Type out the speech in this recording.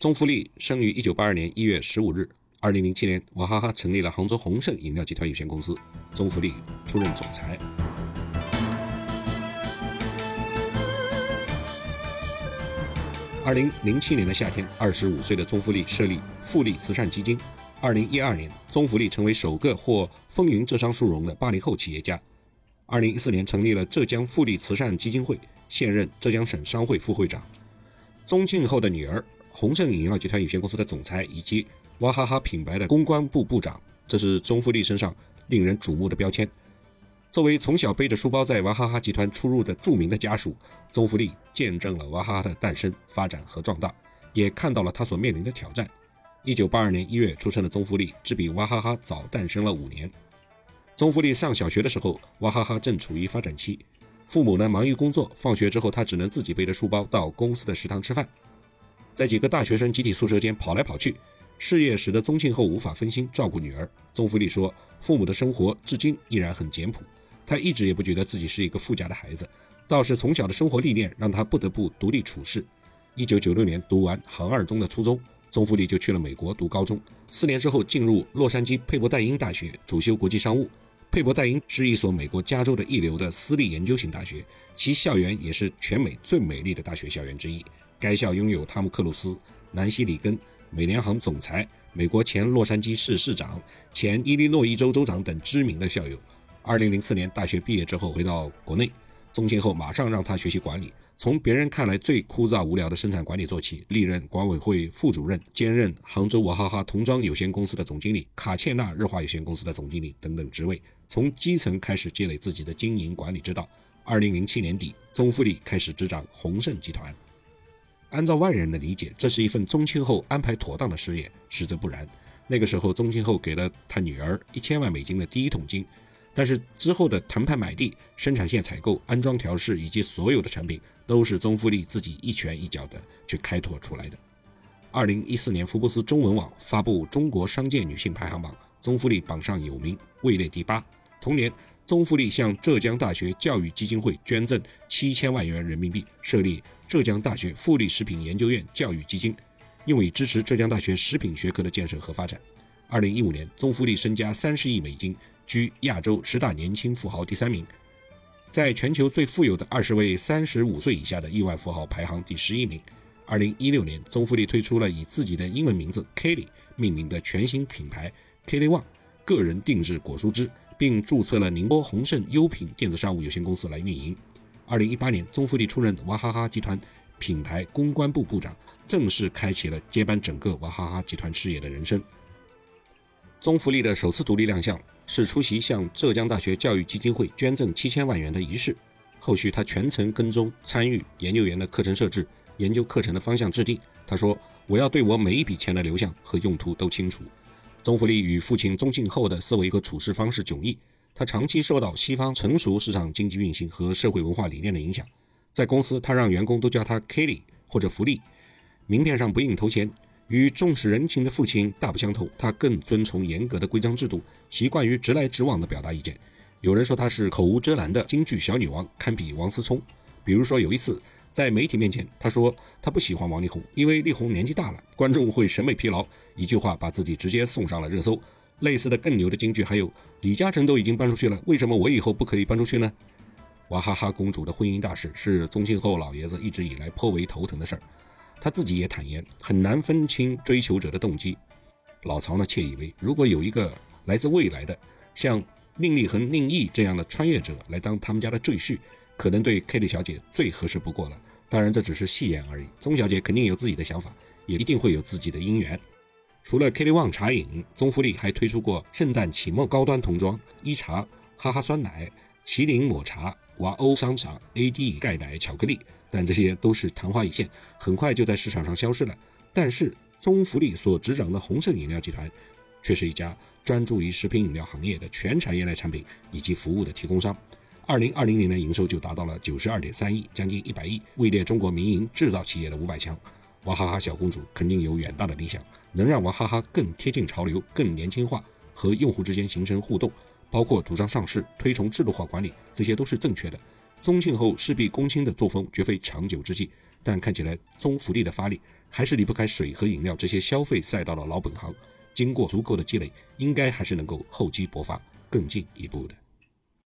宗馥莉生于1982年1月15日。2007年，娃哈哈成立了杭州宏盛饮料集团有限公司，宗馥莉出任总裁。2007年的夏天，25岁的宗馥莉设立富力慈善基金。2012年，宗馥莉成为首个获风云浙商殊荣的80后企业家。2014年，成立了浙江富力慈善基金会，现任浙江省商会副会长。宗庆后的女儿，宏盛饮料集团有限公司的总裁，以及娃哈哈品牌的公关部部长，这是宗馥莉身上令人瞩目的标签。作为从小背着书包在娃哈哈集团出入的著名的家属，宗馥莉见证了娃哈哈的诞生、发展和壮大，也看到了他所面临的挑战。一九八二年一月出生的宗馥莉，只比娃哈哈早诞生了五年。宗馥莉上小学的时候，娃哈哈正处于发展期，父母呢忙于工作，放学之后他只能自己背着书包到公司的食堂吃饭，在几个大学生集体宿舍间跑来跑去。事业使得宗庆后无法分心照顾女儿。宗馥莉说，父母的生活至今依然很简朴，他一直也不觉得自己是一个富家的孩子，倒是从小的生活历练让他不得不独立处事。一九九六年读完杭二中的初中。宗馥莉就去了美国读高中，四年之后进入洛杉矶佩伯代因大学，主修国际商务。佩伯代因是一所美国加州的一流的私立研究型大学，其校园也是全美最美丽的大学校园之一。该校拥有汤姆克鲁斯、南希里根、美联航总裁、美国前洛杉矶市市长、前伊利诺伊州州长等知名的校友。二零零四年大学毕业之后回到国内，宗庆后马上让他学习管理。从别人看来最枯燥无聊的生产管理做起，历任管委会副主任，兼任杭州娃哈哈童装有限公司的总经理、卡切纳日化有限公司的总经理等等职位，从基层开始积累自己的经营管理之道。二零零七年底，宗馥莉开始执掌宏盛集团。按照外人的理解，这是一份宗庆后安排妥当的事业，实则不然。那个时候，宗庆后给了他女儿一千万美金的第一桶金。但是之后的谈判买地、生产线采购、安装调试以及所有的产品，都是宗馥莉自己一拳一脚的去开拓出来的。二零一四年，福布斯中文网发布中国商界女性排行榜，宗馥莉榜上有名，位列第八。同年，宗馥莉向浙江大学教育基金会捐赠七千万元人民币，设立浙江大学富力食品研究院教育基金，用以支持浙江大学食品学科的建设和发展。二零一五年，宗馥莉身家三十亿美金。居亚洲十大年轻富豪第三名，在全球最富有的二十位三十五岁以下的亿万富豪排行第十一名。二零一六年，宗馥莉推出了以自己的英文名字 Kelly 命名的全新品牌 Kelly One 个人定制果蔬汁，并注册了宁波宏盛优品电子商务有限公司来运营。二零一八年，宗馥莉出任娃哈哈集团品牌公关部部长，正式开启了接班整个娃哈哈集团事业的人生。宗馥莉的首次独立亮相。是出席向浙江大学教育基金会捐赠七千万元的仪式。后续他全程跟踪参与研究员的课程设置，研究课程的方向制定。他说：“我要对我每一笔钱的流向和用途都清楚。”宗馥莉与父亲宗庆后的思维和处事方式迥异。他长期受到西方成熟市场经济运行和社会文化理念的影响。在公司，他让员工都叫他 Kelly 或者福利，名片上不印头衔。与重视人情的父亲大不相同，他更遵从严格的规章制度，习惯于直来直往的表达意见。有人说他是口无遮拦的京剧小女王，堪比王思聪。比如说有一次在媒体面前，他说他不喜欢王力宏，因为力宏年纪大了，观众会审美疲劳。一句话把自己直接送上了热搜。类似的更牛的京剧还有李嘉诚都已经搬出去了，为什么我以后不可以搬出去呢？娃哈哈公主的婚姻大事是宗庆后老爷子一直以来颇为头疼的事儿。他自己也坦言，很难分清追求者的动机。老曹呢，窃以为如果有一个来自未来的像宁立恒、宁毅这样的穿越者来当他们家的赘婿，可能对 Kelly 小姐最合适不过了。当然，这只是戏言而已。宗小姐肯定有自己的想法，也一定会有自己的姻缘。除了 Kelly One 茶饮，宗馥莉还推出过圣诞启梦高端童装、一茶、哈哈酸奶、麒麟抹茶、娃欧商场、AD 钙奶巧克力。但这些都是昙花一现，很快就在市场上消失了。但是宗馥莉所执掌的宏盛饮料集团，却是一家专注于食品饮料行业的全产业链产品以及服务的提供商。二零二零年的营收就达到了九十二点三亿，将近一百亿，位列中国民营制造企业的五百强。娃哈哈小公主肯定有远大的理想，能让娃哈哈更贴近潮流、更年轻化，和用户之间形成互动，包括主张上市、推崇制度化管理，这些都是正确的。宗庆后事必躬亲的作风绝非长久之计，但看起来宗福利的发力还是离不开水和饮料这些消费赛道的老本行。经过足够的积累，应该还是能够厚积薄发，更进一步的。